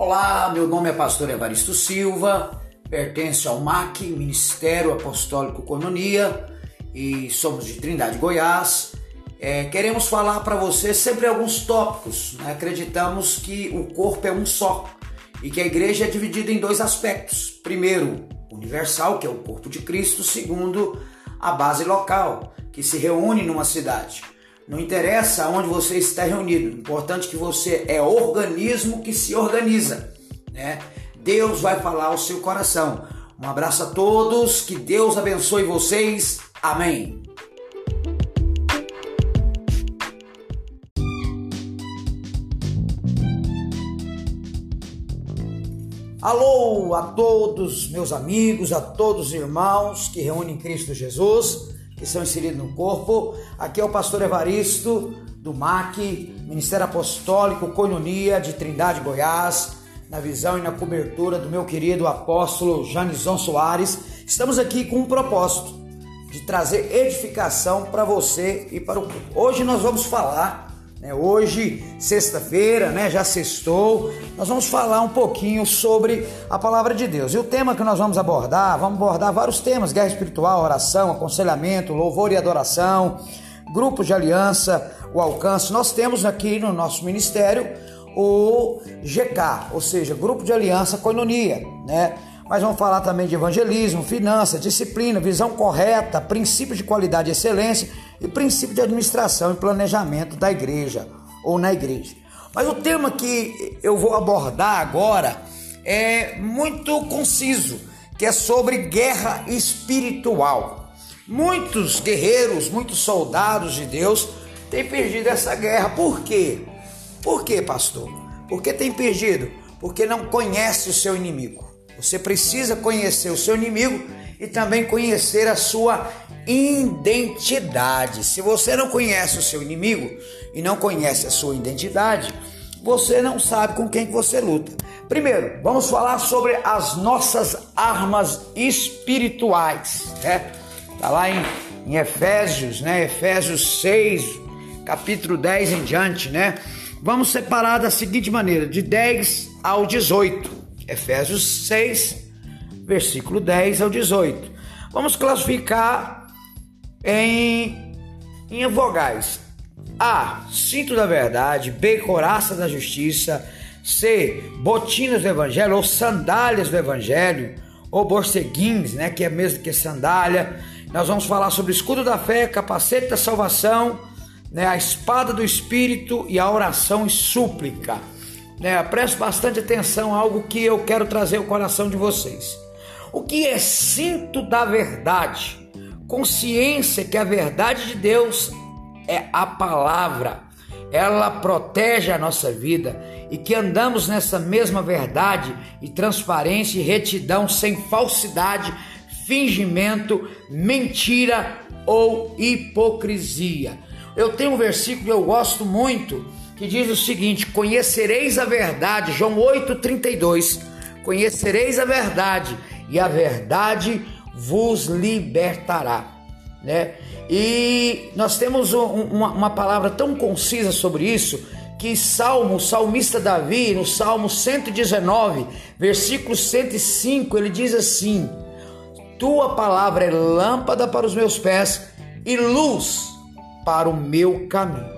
Olá, meu nome é Pastor Evaristo Silva, pertenço ao MAC, Ministério Apostólico Cononia, e somos de Trindade, Goiás. É, queremos falar para você sempre alguns tópicos. Né? Acreditamos que o corpo é um só e que a igreja é dividida em dois aspectos. Primeiro, universal, que é o corpo de Cristo. Segundo, a base local, que se reúne numa cidade. Não interessa onde você está reunido, o importante é que você é organismo que se organiza, né? Deus vai falar ao seu coração. Um abraço a todos, que Deus abençoe vocês. Amém. Alô a todos meus amigos, a todos os irmãos que reúnem Cristo Jesus que são inseridos no corpo. Aqui é o pastor Evaristo, do MAC, Ministério Apostólico Coinonia de Trindade, Goiás, na visão e na cobertura do meu querido apóstolo Janison Soares. Estamos aqui com um propósito de trazer edificação para você e para o. Hoje nós vamos falar? Hoje, sexta-feira, né? já sextou, nós vamos falar um pouquinho sobre a palavra de Deus. E o tema que nós vamos abordar, vamos abordar vários temas: guerra espiritual, oração, aconselhamento, louvor e adoração, grupos de aliança, o alcance. Nós temos aqui no nosso ministério o GK, ou seja, Grupo de Aliança Coinonia, né? Mas vamos falar também de evangelismo, finanças, disciplina, visão correta, princípios de qualidade e excelência e princípio de administração e planejamento da igreja ou na igreja. Mas o tema que eu vou abordar agora é muito conciso, que é sobre guerra espiritual. Muitos guerreiros, muitos soldados de Deus têm perdido essa guerra. Por quê? Por quê, pastor? Por que tem perdido? Porque não conhece o seu inimigo. Você precisa conhecer o seu inimigo e também conhecer a sua identidade. Se você não conhece o seu inimigo e não conhece a sua identidade, você não sabe com quem você luta. Primeiro, vamos falar sobre as nossas armas espirituais, né? Tá lá em, em Efésios, né? Efésios 6, capítulo 10 em diante, né? Vamos separar da seguinte maneira, de 10 ao 18. Efésios 6, versículo 10 ao 18. Vamos classificar em, em vogais. A. Cinto da verdade. B. Coraça da justiça. C. Botinas do evangelho ou sandálias do evangelho ou borceguins, né, que é mesmo que sandália. Nós vamos falar sobre escudo da fé, capacete da salvação, né, a espada do espírito e a oração e súplica. Né? Preste bastante atenção a algo que eu quero trazer ao coração de vocês. O que é cinto da verdade? Consciência que a verdade de Deus é a palavra. Ela protege a nossa vida e que andamos nessa mesma verdade e transparência e retidão sem falsidade, fingimento, mentira ou hipocrisia. Eu tenho um versículo que eu gosto muito que diz o seguinte: Conhecereis a verdade, João 8,32. Conhecereis a verdade, e a verdade vos libertará. Né? E nós temos um, uma, uma palavra tão concisa sobre isso que Salmo, o salmista Davi, no Salmo 119, versículo 105, ele diz assim: Tua palavra é lâmpada para os meus pés e luz para o meu caminho.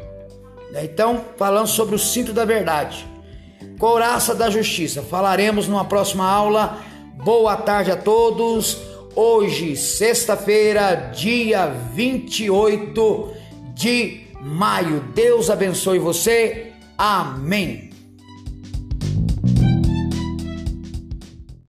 Né? Então, falando sobre o cinto da verdade, couraça da justiça, falaremos numa próxima aula. Boa tarde a todos. Hoje, sexta-feira, dia 28 de maio. Deus abençoe você. Amém.